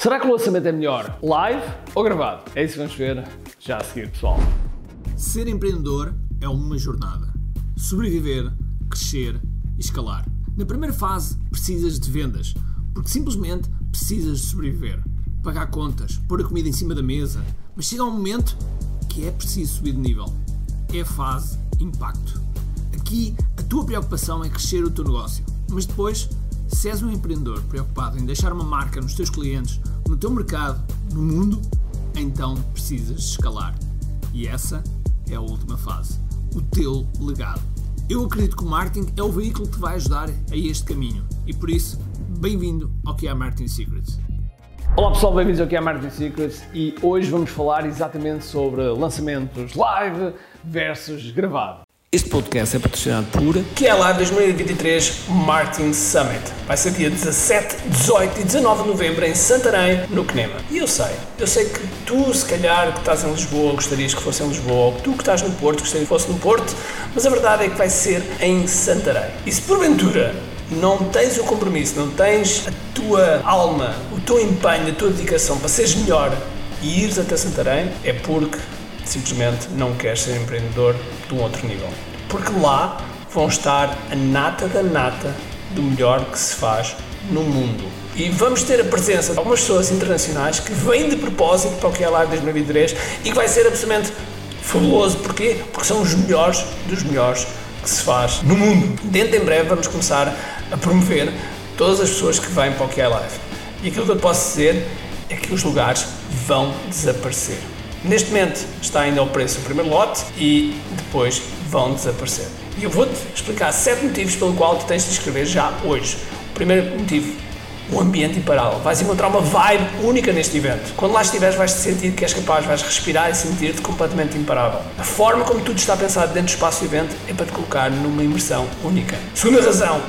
Será que o lançamento é melhor live ou gravado? É isso que vamos ver já a seguir, pessoal. Ser empreendedor é uma jornada. Sobreviver, crescer e escalar. Na primeira fase, precisas de vendas, porque simplesmente precisas de sobreviver. Pagar contas, pôr a comida em cima da mesa, mas chega um momento que é preciso subir de nível. É a fase impacto. Aqui, a tua preocupação é crescer o teu negócio, mas depois se és um empreendedor preocupado em deixar uma marca nos teus clientes, no teu mercado, no mundo, então precisas escalar. E essa é a última fase. O teu legado. Eu acredito que o marketing é o veículo que te vai ajudar a este caminho. E por isso, bem-vindo ao que é Marketing Secrets. Olá pessoal, bem-vindos ao que é Marketing Secrets e hoje vamos falar exatamente sobre lançamentos live versus gravado. Este podcast é patrocinado por QLA 2023 Martin Summit. Vai ser dia 17, 18 e 19 de novembro em Santarém, no CNEMA. E eu sei, eu sei que tu, se calhar, que estás em Lisboa, gostarias que fosse em Lisboa, ou que tu que estás no Porto, gostarias que fosse no Porto, mas a verdade é que vai ser em Santarém. E se porventura não tens o compromisso, não tens a tua alma, o teu empenho, a tua dedicação para seres melhor e ires até Santarém, é porque simplesmente não queres ser empreendedor de um outro nível. Porque lá vão estar a nata da nata do melhor que se faz no mundo. E vamos ter a presença de algumas pessoas internacionais que vêm de propósito para o que é Live 2023 e que vai ser absolutamente fabuloso. Porquê? Porque são os melhores dos melhores que se faz no mundo. Dentro em breve vamos começar a promover todas as pessoas que vêm para o que é Live. E aquilo que eu posso dizer é que os lugares vão desaparecer. Neste momento está ainda ao preço o primeiro lote e depois vão desaparecer. E eu vou-te explicar sete motivos pelo qual tu tens de inscrever já hoje. O primeiro motivo, o ambiente imparável. Vais encontrar uma vibe única neste evento. Quando lá estiveres, vais te sentir que és capaz, vais respirar e sentir-te completamente imparável. A forma como tudo está pensado dentro do espaço do evento é para te colocar numa imersão única. Segunda razão,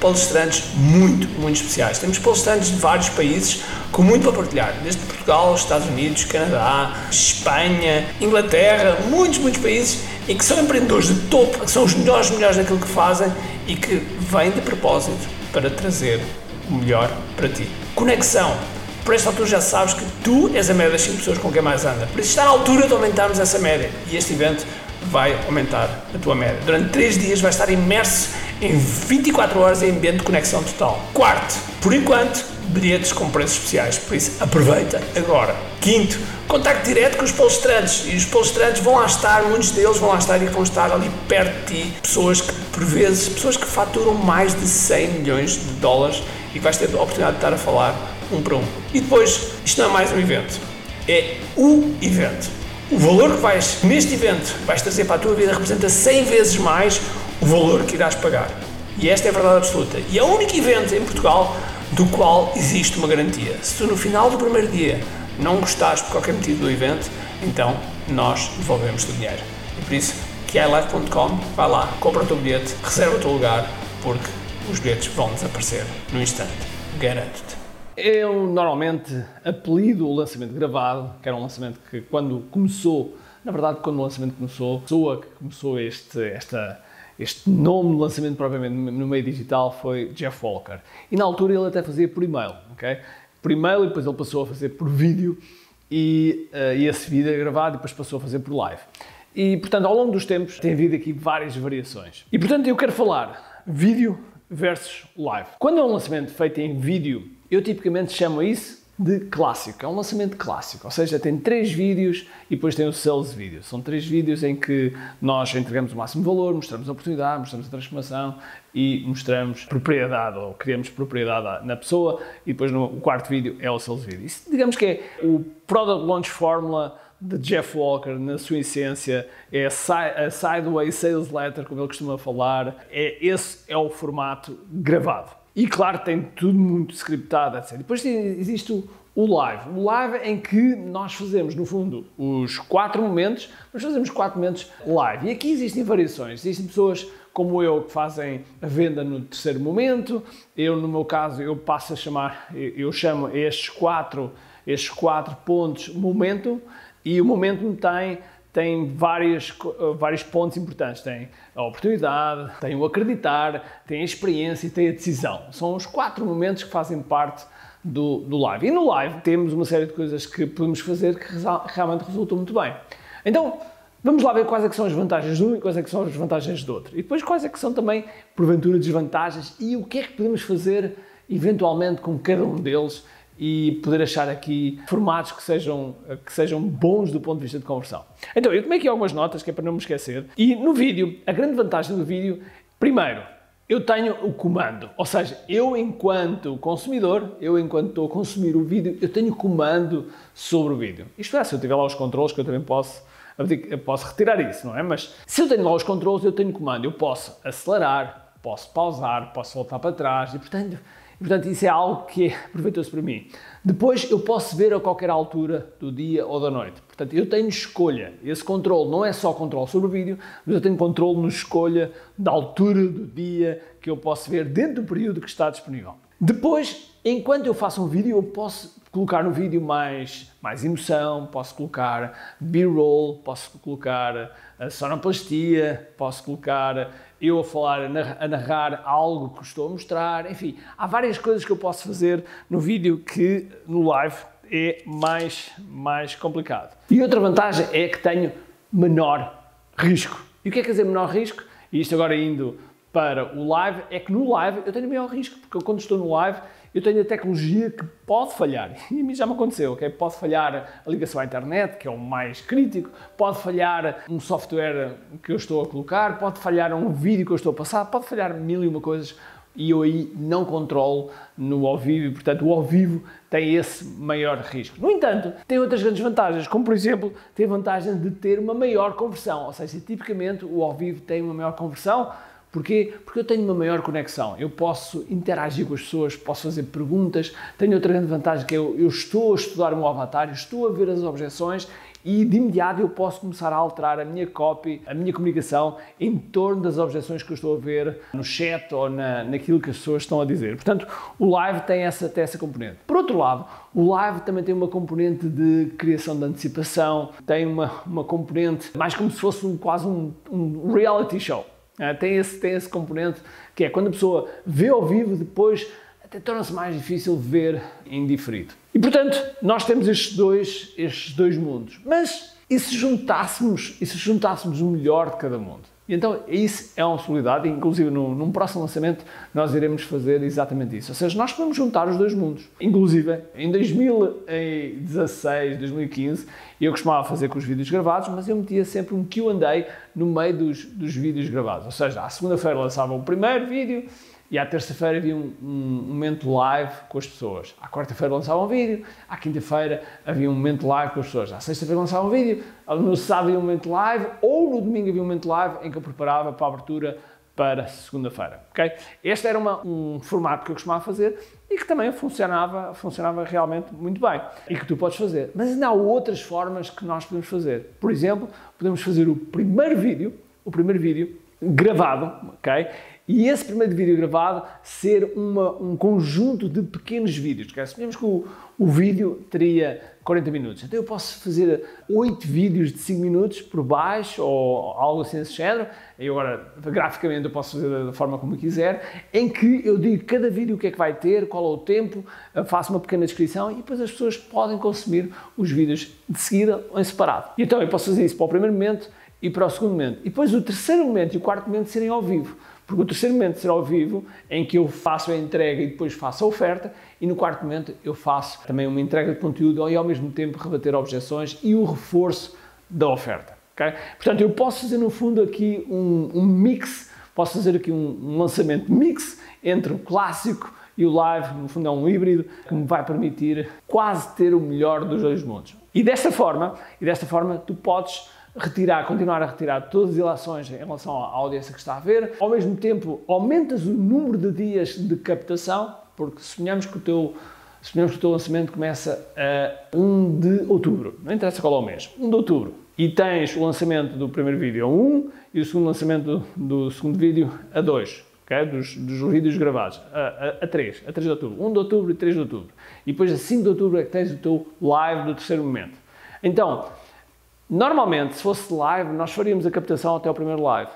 palestrantes muito, muito especiais. Temos palestrantes de vários países com muito para partilhar, desde Portugal, Estados Unidos, Canadá, Espanha, Inglaterra, muitos, muitos países e que são empreendedores de topo, que são os melhores, melhores naquilo que fazem e que vêm de propósito para trazer o melhor para ti. Conexão. Por esta altura já sabes que tu és a média das 5 pessoas com quem mais anda. Por isso está na altura de aumentarmos essa média. E este evento vai aumentar a tua média. Durante 3 dias vais estar imerso em 24 horas em ambiente de conexão total. Quarto, por enquanto, bilhetes com preços especiais, por isso aproveita agora. Quinto, contacto direto com os palestrantes e os palestrantes vão lá estar, muitos deles vão lá estar e vão estar ali perto de ti, pessoas que, por vezes, pessoas que faturam mais de 100 milhões de dólares e vais ter a oportunidade de estar a falar um para um. E depois, isto não é mais um evento, é o evento. O valor que vais, neste evento, vais trazer para a tua vida representa 100 vezes mais o valor que irás pagar. E esta é a verdade absoluta. E é o único evento em Portugal do qual existe uma garantia. Se tu no final do primeiro dia não gostaste por qualquer motivo do evento, então nós devolvemos o dinheiro. E por isso, QILive.com, vai lá, compra o teu bilhete, reserva o teu lugar, porque os bilhetes vão desaparecer no instante. Garanto-te. Eu normalmente apelido o lançamento gravado, que era um lançamento que quando começou, na verdade quando o lançamento começou, a pessoa que começou este, esta, este nome de lançamento propriamente no meio digital foi Jeff Walker. E na altura ele até fazia por e-mail, ok? Por e-mail e depois ele passou a fazer por vídeo e, uh, e esse vídeo é gravado e depois passou a fazer por live. E portanto ao longo dos tempos tem havido aqui várias variações. E portanto eu quero falar vídeo versus live. Quando é um lançamento feito em vídeo eu tipicamente chamo isso de clássico, é um lançamento clássico, ou seja, tem três vídeos e depois tem o sales vídeo. São três vídeos em que nós entregamos o máximo valor, mostramos a oportunidade, mostramos a transformação e mostramos propriedade ou criamos propriedade na pessoa e depois no quarto vídeo é o sales vídeo. Isso digamos que é o Product Launch Formula de Jeff Walker, na sua essência, é a Sideways Sales Letter, como ele costuma falar, é, esse é o formato gravado. E claro, tem tudo muito scriptado, etc. Depois existe o, o live. O live em que nós fazemos, no fundo, os quatro momentos, mas fazemos quatro momentos live. E aqui existem variações. Existem pessoas como eu que fazem a venda no terceiro momento. Eu, no meu caso, eu passo a chamar, eu chamo estes quatro, estes quatro pontos momento e o momento tem tem várias, vários pontos importantes. Tem a oportunidade, tem o acreditar, tem a experiência e tem a decisão. São os quatro momentos que fazem parte do, do live. E no live temos uma série de coisas que podemos fazer que realmente resultam muito bem. Então, vamos lá ver quais é são as vantagens de um e quais é são as vantagens do outro. E depois quais é são também, porventura, desvantagens e o que é que podemos fazer eventualmente com cada um deles e poder achar aqui formatos que sejam, que sejam bons do ponto de vista de conversão. Então, eu tomei aqui algumas notas que é para não me esquecer. E no vídeo, a grande vantagem do vídeo, primeiro, eu tenho o comando, ou seja, eu enquanto consumidor, eu enquanto estou a consumir o vídeo, eu tenho comando sobre o vídeo. Isto é, se eu tiver lá os controles, que eu também posso, eu posso retirar isso, não é? Mas se eu tenho lá os controles, eu tenho comando, eu posso acelerar, posso pausar, posso voltar para trás e, portanto, portanto, isso é algo que é proveitoso para mim. Depois, eu posso ver a qualquer altura do dia ou da noite. Portanto, eu tenho escolha. Esse controle não é só controle sobre o vídeo, mas eu tenho controle na escolha da altura do dia que eu posso ver dentro do período que está disponível. Depois, enquanto eu faço um vídeo, eu posso colocar no vídeo mais, mais emoção, posso colocar B-roll, posso colocar a sonoplastia, posso colocar eu a falar, a narrar algo que estou a mostrar, enfim, há várias coisas que eu posso fazer no vídeo que no live é mais, mais complicado. E outra vantagem é que tenho menor risco. E o que é que quer dizer menor risco? E isto agora indo para o live, é que no live eu tenho maior risco, porque quando estou no live eu tenho a tecnologia que pode falhar. E a mim já me aconteceu, ok? Pode falhar a ligação à internet, que é o mais crítico, pode falhar um software que eu estou a colocar, pode falhar um vídeo que eu estou a passar, pode falhar mil e uma coisas e eu aí não controlo no ao vivo e, portanto, o ao vivo tem esse maior risco. No entanto, tem outras grandes vantagens, como por exemplo, tem a vantagem de ter uma maior conversão, ou seja, tipicamente o ao vivo tem uma maior conversão, Porquê? Porque eu tenho uma maior conexão, eu posso interagir com as pessoas, posso fazer perguntas. Tenho outra grande vantagem que é eu, eu estou a estudar o meu avatar, estou a ver as objeções e de imediato eu posso começar a alterar a minha copy, a minha comunicação em torno das objeções que eu estou a ver no chat ou na, naquilo que as pessoas estão a dizer. Portanto, o live tem essa, tem essa componente. Por outro lado, o live também tem uma componente de criação de antecipação, tem uma, uma componente mais como se fosse um, quase um, um reality show. É, tem, esse, tem esse componente que é quando a pessoa vê ao vivo, depois até torna-se mais difícil ver em diferido. E portanto, nós temos estes dois, estes dois mundos. Mas e se juntássemos, e se juntássemos o melhor de cada mundo? E então, isso é uma possibilidade, inclusive no, num próximo lançamento nós iremos fazer exatamente isso. Ou seja, nós podemos juntar os dois mundos. Inclusive, em 2016, 2015, eu costumava fazer com os vídeos gravados, mas eu metia sempre um Q&A no meio dos, dos vídeos gravados. Ou seja, à segunda-feira lançava o primeiro vídeo, e à terça-feira havia um, um, momento live com as pessoas. À quarta-feira lançava um vídeo, à quinta-feira havia um momento live com as pessoas. À sexta-feira lançava um vídeo, no sábado havia um momento live, ou no domingo havia um momento live em que eu preparava para a abertura para segunda-feira. Okay? Este era uma, um formato que eu costumava fazer e que também funcionava, funcionava realmente muito bem e que tu podes fazer. Mas ainda há outras formas que nós podemos fazer. Por exemplo, podemos fazer o primeiro vídeo, o primeiro vídeo gravado, ok? E esse primeiro vídeo gravado ser uma, um conjunto de pequenos vídeos. Okay? Suponhamos que o, o vídeo teria 40 minutos. Então eu posso fazer 8 vídeos de 5 minutos por baixo ou algo assim desse género. E agora, graficamente, eu posso fazer da forma como quiser, em que eu digo cada vídeo o que é que vai ter, qual é o tempo, faço uma pequena descrição e depois as pessoas podem consumir os vídeos de seguida ou em separado. E então eu posso fazer isso para o primeiro momento e para o segundo momento. E depois o terceiro momento e o quarto momento serem ao vivo. Porque o terceiro momento será ao vivo, em que eu faço a entrega e depois faço a oferta, e no quarto momento eu faço também uma entrega de conteúdo e ao mesmo tempo rebater objeções e o reforço da oferta. Okay? Portanto, eu posso fazer no fundo aqui um, um mix, posso fazer aqui um, um lançamento mix entre o clássico e o live, no fundo é um híbrido que me vai permitir quase ter o melhor dos dois mundos. E desta forma, e desta forma tu podes retirar, continuar a retirar todas as ilações em relação à audiência que está a ver. Ao mesmo tempo, aumentas o número de dias de captação, porque suponhamos que o teu, suponhamos que o teu lançamento começa a 1 de outubro, não interessa qual é o mês, 1 de outubro, e tens o lançamento do primeiro vídeo a 1 e o segundo lançamento do, do segundo vídeo a 2. Okay? Dos, dos, vídeos gravados, a, a, a 3, a 3 de outubro, 1 de outubro e 3 de outubro. E depois a 5 de outubro é que tens o teu live do terceiro momento. Então, Normalmente, se fosse live, nós faríamos a captação até o primeiro live.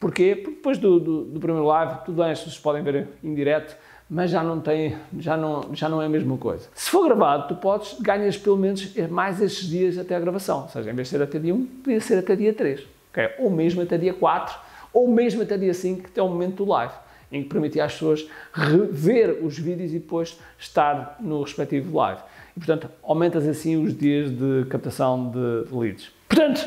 Porquê? Porque depois do, do, do primeiro live, tudo bem, pessoas podem ver em direto, mas já não tem, já não, já não é a mesma coisa. Se for gravado, tu podes, ganhas pelo menos mais estes dias até a gravação. Ou seja, em vez de ser até dia 1, podia ser até dia 3. Okay? Ou mesmo até dia 4, ou mesmo até dia 5, que é o momento do live, em que permitia às pessoas rever os vídeos e depois estar no respectivo live. Portanto, aumentas assim os dias de captação de leads. Portanto,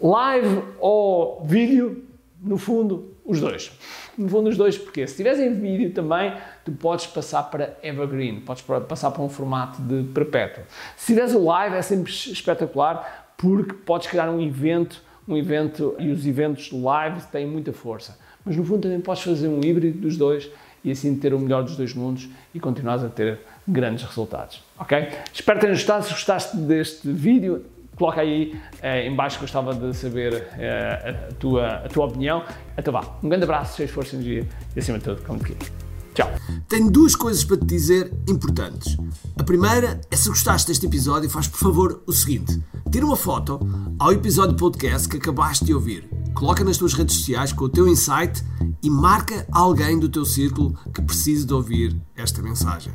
live ou vídeo, no fundo, os dois. No fundo, os dois, porque se tiveres em vídeo também, tu podes passar para evergreen, podes passar para um formato de perpétuo. Se tiveres o live, é sempre espetacular, porque podes criar um evento, um evento, e os eventos live têm muita força. Mas no fundo também podes fazer um híbrido dos dois e assim ter o melhor dos dois mundos e continuares a ter grandes resultados. Ok? Espero ter gostado. Se gostaste deste vídeo, coloca aí eh, em baixo, gostava de saber eh, a, tua, a tua opinião. Então vá, um grande abraço, cheio de força e energia e acima de tudo, como te Tchau. Tenho duas coisas para te dizer importantes. A primeira é se gostaste deste episódio, faz por favor o seguinte: tira uma foto ao episódio podcast que acabaste de ouvir, coloca nas tuas redes sociais com o teu insight e marca alguém do teu círculo que precise de ouvir esta mensagem.